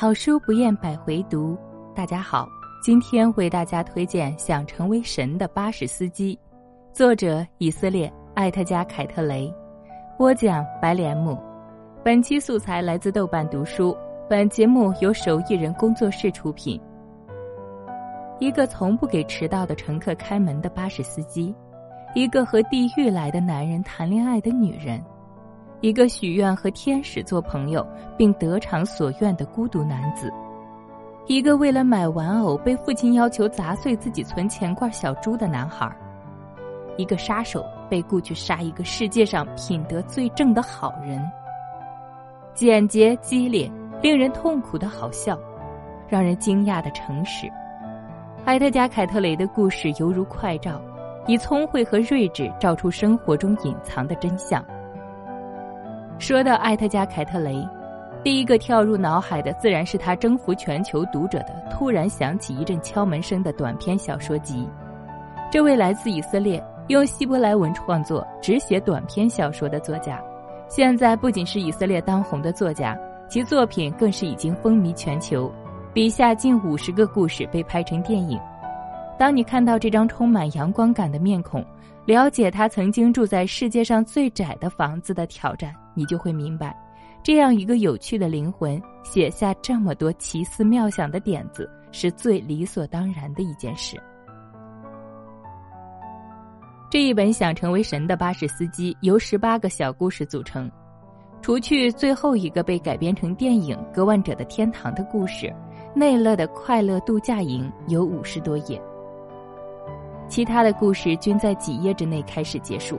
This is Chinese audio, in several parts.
好书不厌百回读。大家好，今天为大家推荐《想成为神的巴士司机》，作者以色列艾特加凯特雷，播讲白莲木。本期素材来自豆瓣读书。本节目由手艺人工作室出品。一个从不给迟到的乘客开门的巴士司机，一个和地狱来的男人谈恋爱的女人。一个许愿和天使做朋友并得偿所愿的孤独男子，一个为了买玩偶被父亲要求砸碎自己存钱罐小猪的男孩，一个杀手被雇去杀一个世界上品德最正的好人。简洁、激烈、令人痛苦的好笑，让人惊讶的诚实。埃特加·凯特雷的故事犹如快照，以聪慧和睿智照出生活中隐藏的真相。说到艾特加·凯特雷，第一个跳入脑海的自然是他征服全球读者的《突然响起一阵敲门声》的短篇小说集。这位来自以色列、用希伯来文创作、只写短篇小说的作家，现在不仅是以色列当红的作家，其作品更是已经风靡全球。笔下近五十个故事被拍成电影。当你看到这张充满阳光感的面孔，了解他曾经住在世界上最窄的房子的挑战。你就会明白，这样一个有趣的灵魂写下这么多奇思妙想的点子，是最理所当然的一件事。这一本想成为神的巴士司机由十八个小故事组成，除去最后一个被改编成电影《割腕者的天堂》的故事，内勒的快乐度假营有五十多页，其他的故事均在几页之内开始结束。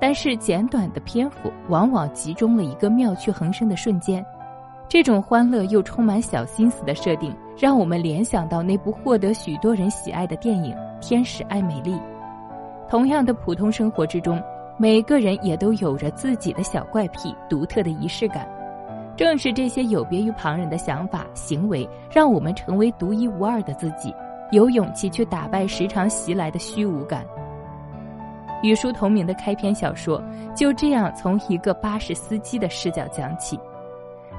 但是简短的篇幅往往集中了一个妙趣横生的瞬间，这种欢乐又充满小心思的设定，让我们联想到那部获得许多人喜爱的电影《天使爱美丽》。同样的普通生活之中，每个人也都有着自己的小怪癖、独特的仪式感。正是这些有别于旁人的想法、行为，让我们成为独一无二的自己，有勇气去打败时常袭来的虚无感。与书同名的开篇小说就这样从一个巴士司机的视角讲起，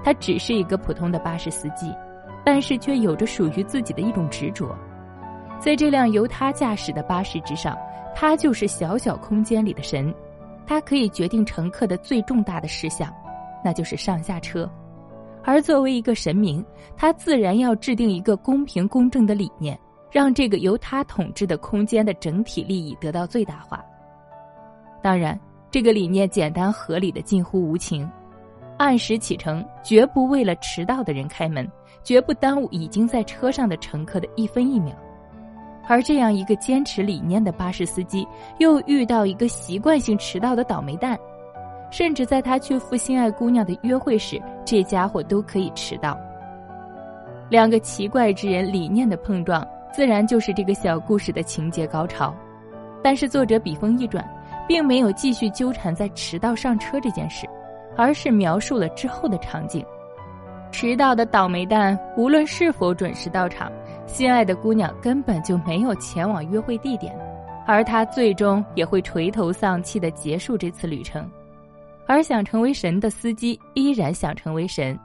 他只是一个普通的巴士司机，但是却有着属于自己的一种执着。在这辆由他驾驶的巴士之上，他就是小小空间里的神，他可以决定乘客的最重大的事项，那就是上下车。而作为一个神明，他自然要制定一个公平公正的理念，让这个由他统治的空间的整体利益得到最大化。当然，这个理念简单合理的近乎无情，按时启程，绝不为了迟到的人开门，绝不耽误已经在车上的乘客的一分一秒。而这样一个坚持理念的巴士司机，又遇到一个习惯性迟到的倒霉蛋，甚至在他去赴心爱姑娘的约会时，这家伙都可以迟到。两个奇怪之人理念的碰撞，自然就是这个小故事的情节高潮。但是作者笔锋一转。并没有继续纠缠在迟到上车这件事，而是描述了之后的场景。迟到的倒霉蛋无论是否准时到场，心爱的姑娘根本就没有前往约会地点，而他最终也会垂头丧气地结束这次旅程。而想成为神的司机依然想成为神，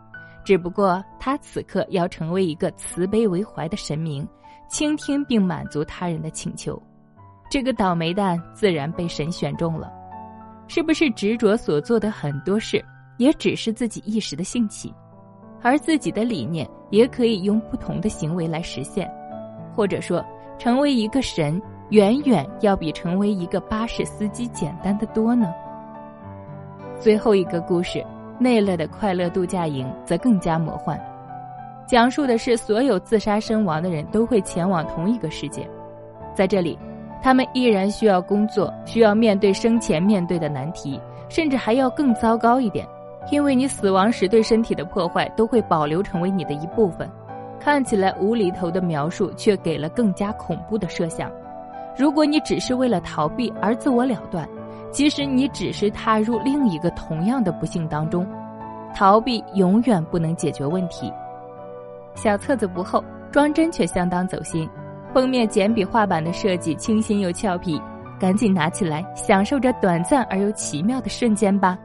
只不过他此刻要成为一个慈悲为怀的神明，倾听并满足他人的请求。这个倒霉蛋自然被神选中了，是不是执着所做的很多事，也只是自己一时的兴起，而自己的理念也可以用不同的行为来实现，或者说，成为一个神，远远要比成为一个巴士司机简单的多呢？最后一个故事，内勒的快乐度假营则更加魔幻，讲述的是所有自杀身亡的人都会前往同一个世界，在这里。他们依然需要工作，需要面对生前面对的难题，甚至还要更糟糕一点，因为你死亡时对身体的破坏都会保留成为你的一部分。看起来无厘头的描述，却给了更加恐怖的设想。如果你只是为了逃避而自我了断，其实你只是踏入另一个同样的不幸当中。逃避永远不能解决问题。小册子不厚，装帧却相当走心。封面简笔画版的设计清新又俏皮，赶紧拿起来，享受着短暂而又奇妙的瞬间吧。